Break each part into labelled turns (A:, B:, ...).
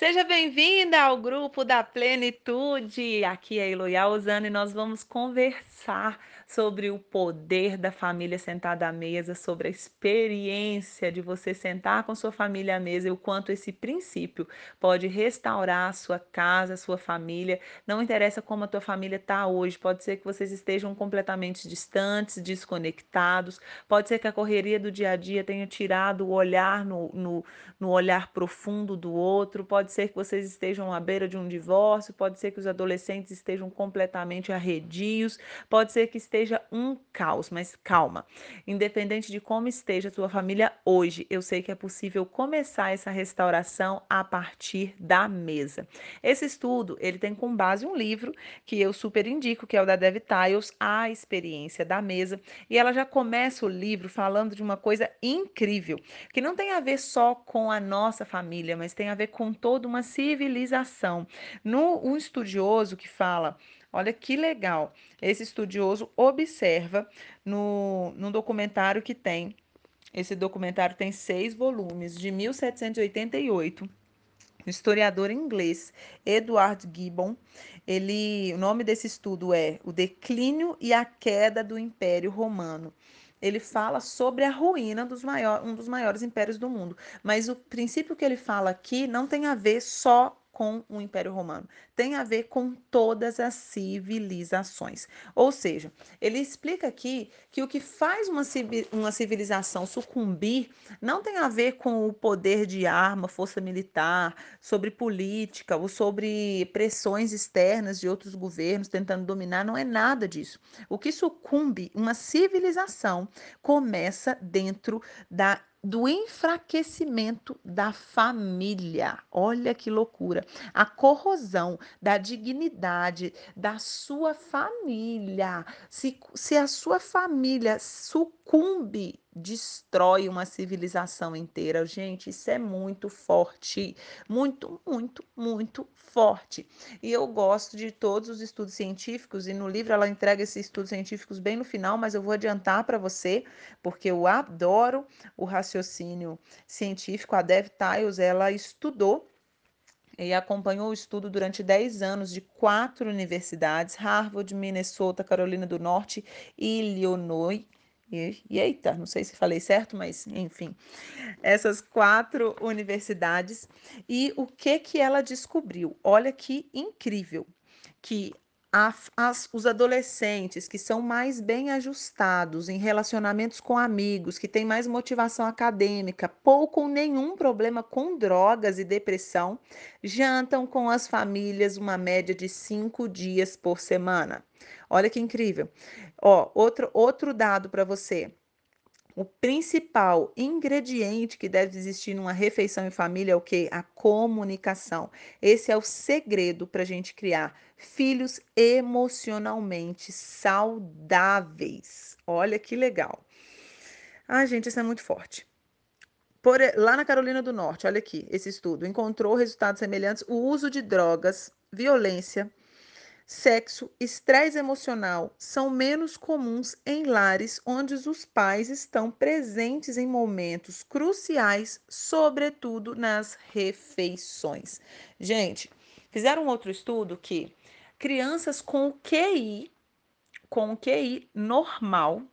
A: Seja bem-vinda ao grupo da Plenitude. Aqui é Eloy Usana e nós vamos conversar sobre o poder da família sentada à mesa, sobre a experiência de você sentar com sua família à mesa e o quanto esse princípio pode restaurar a sua casa, a sua família. Não interessa como a tua família está hoje, pode ser que vocês estejam completamente distantes, desconectados, pode ser que a correria do dia a dia tenha tirado o olhar no, no, no olhar profundo do outro, pode ser que vocês estejam à beira de um divórcio, pode ser que os adolescentes estejam completamente arredios, pode ser que esteja um caos, mas calma. Independente de como esteja a sua família hoje, eu sei que é possível começar essa restauração a partir da mesa. Esse estudo, ele tem como base um livro que eu super indico, que é o da Dev Tiles, A Experiência da Mesa, e ela já começa o livro falando de uma coisa incrível, que não tem a ver só com a nossa família, mas tem a ver com toda uma civilização. No um estudioso que fala Olha que legal. Esse estudioso observa no, no documentário que tem. Esse documentário tem seis volumes, de 1788. O historiador inglês Edward Gibbon, ele, o nome desse estudo é O Declínio e a Queda do Império Romano ele fala sobre a ruína dos maior, um dos maiores impérios do mundo. Mas o princípio que ele fala aqui não tem a ver só com o Império Romano, tem a ver com todas as civilizações. Ou seja, ele explica aqui que o que faz uma, uma civilização sucumbir não tem a ver com o poder de arma, força militar, sobre política ou sobre pressões externas de outros governos tentando dominar, não é nada disso. O que sucumbe uma civilização começa dentro da do enfraquecimento da família. Olha que loucura. A corrosão da dignidade da sua família. Se, se a sua família sucumbe destrói uma civilização inteira. Gente, isso é muito forte, muito, muito, muito forte. E eu gosto de todos os estudos científicos e no livro ela entrega esses estudos científicos bem no final, mas eu vou adiantar para você, porque eu adoro o raciocínio científico. A Dev Tiles, ela estudou e acompanhou o estudo durante 10 anos de quatro universidades: Harvard, Minnesota, Carolina do Norte e Illinois e, eita, não sei se falei certo, mas enfim, essas quatro universidades. E o que que ela descobriu? Olha que incrível, que as, os adolescentes que são mais bem ajustados em relacionamentos com amigos, que têm mais motivação acadêmica, pouco ou nenhum problema com drogas e depressão, jantam com as famílias uma média de cinco dias por semana. Olha que incrível. Ó, outro, outro dado para você. O principal ingrediente que deve existir numa refeição em família é o que? A comunicação. Esse é o segredo para a gente criar filhos emocionalmente saudáveis. Olha que legal. Ah, gente, isso é muito forte. Por, lá na Carolina do Norte, olha aqui, esse estudo encontrou resultados semelhantes. O uso de drogas, violência, Sexo, estresse emocional são menos comuns em lares onde os pais estão presentes em momentos cruciais, sobretudo nas refeições. Gente, fizeram outro estudo que crianças com QI, com QI normal,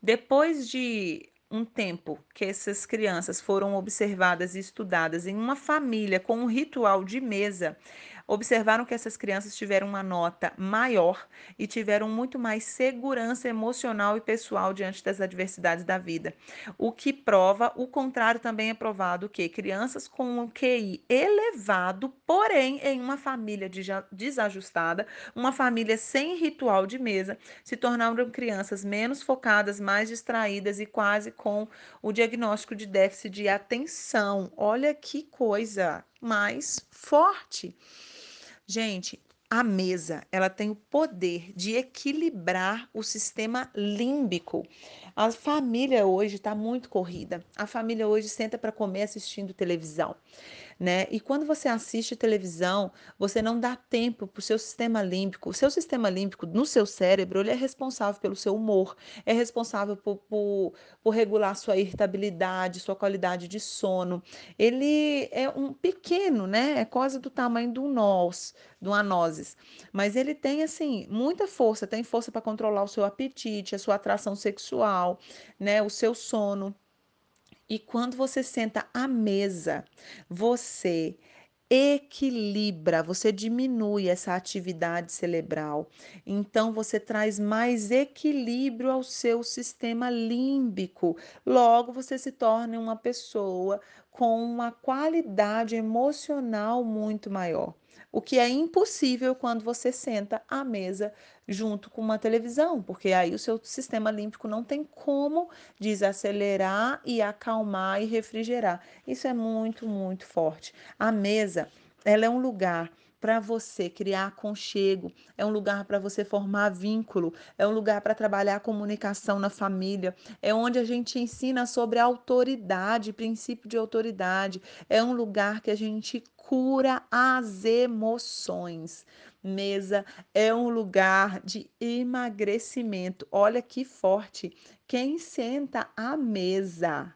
A: depois de um tempo que essas crianças foram observadas e estudadas em uma família com um ritual de mesa, observaram que essas crianças tiveram uma nota maior e tiveram muito mais segurança emocional e pessoal diante das adversidades da vida. O que prova, o contrário também é provado que crianças com um QI elevado, porém em uma família desajustada, uma família sem ritual de mesa, se tornaram crianças menos focadas, mais distraídas e quase com o diagnóstico de déficit de atenção. Olha que coisa mais forte. Gente, a mesa, ela tem o poder de equilibrar o sistema límbico. A família hoje está muito corrida. A família hoje senta para comer assistindo televisão. né. E quando você assiste televisão, você não dá tempo para o seu sistema límbico o seu sistema límbico no seu cérebro, ele é responsável pelo seu humor, é responsável por por por regular sua irritabilidade, sua qualidade de sono. Ele é um pequeno, né, é quase do tamanho do nós, de uma mas ele tem, assim, muita força, tem força para controlar o seu apetite, a sua atração sexual, né, o seu sono. E quando você senta à mesa, você equilibra, você diminui essa atividade cerebral, então você traz mais equilíbrio ao seu sistema límbico, logo você se torna uma pessoa com uma qualidade emocional muito maior, o que é impossível quando você senta à mesa junto com uma televisão, porque aí o seu sistema límbico não tem como desacelerar e acalmar e refrigerar. Isso é muito, muito forte. A mesa, ela é um lugar para você criar aconchego, é um lugar para você formar vínculo, é um lugar para trabalhar comunicação na família, é onde a gente ensina sobre autoridade, princípio de autoridade, é um lugar que a gente cura as emoções. Mesa é um lugar de emagrecimento. Olha que forte. Quem senta à mesa,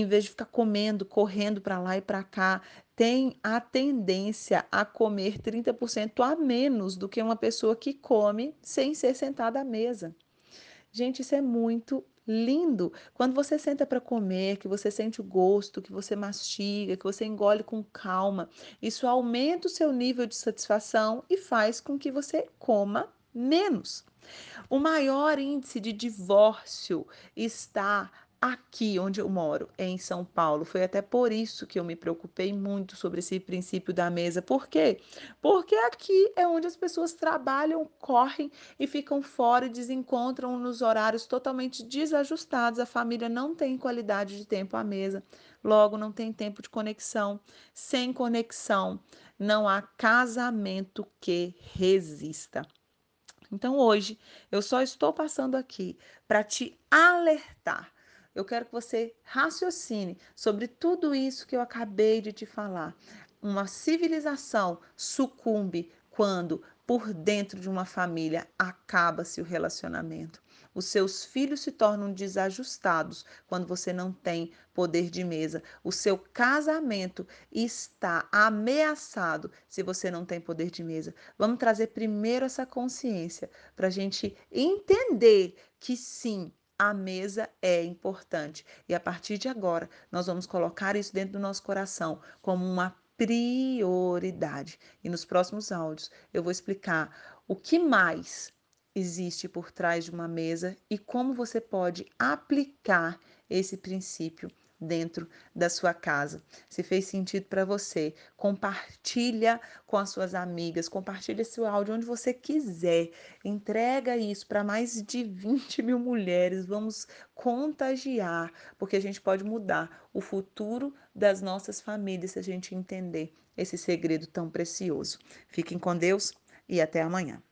A: em vez de ficar comendo, correndo para lá e para cá, tem a tendência a comer 30% a menos do que uma pessoa que come sem ser sentada à mesa. Gente, isso é muito lindo. Quando você senta para comer, que você sente o gosto, que você mastiga, que você engole com calma, isso aumenta o seu nível de satisfação e faz com que você coma menos. O maior índice de divórcio está aqui onde eu moro, em São Paulo. Foi até por isso que eu me preocupei muito sobre esse princípio da mesa. Por quê? Porque aqui é onde as pessoas trabalham, correm e ficam fora e desencontram nos horários totalmente desajustados. A família não tem qualidade de tempo à mesa, logo não tem tempo de conexão. Sem conexão, não há casamento que resista. Então hoje eu só estou passando aqui para te alertar. Eu quero que você raciocine sobre tudo isso que eu acabei de te falar. Uma civilização sucumbe quando, por dentro de uma família, acaba-se o relacionamento. Os seus filhos se tornam desajustados quando você não tem poder de mesa. O seu casamento está ameaçado se você não tem poder de mesa. Vamos trazer primeiro essa consciência para a gente entender que sim, a mesa é importante. E a partir de agora, nós vamos colocar isso dentro do nosso coração como uma prioridade. E nos próximos áudios eu vou explicar o que mais existe por trás de uma mesa e como você pode aplicar esse princípio dentro da sua casa. Se fez sentido para você, compartilha com as suas amigas, compartilha esse áudio onde você quiser. Entrega isso para mais de 20 mil mulheres. Vamos contagiar, porque a gente pode mudar o futuro das nossas famílias se a gente entender esse segredo tão precioso. Fiquem com Deus e até amanhã.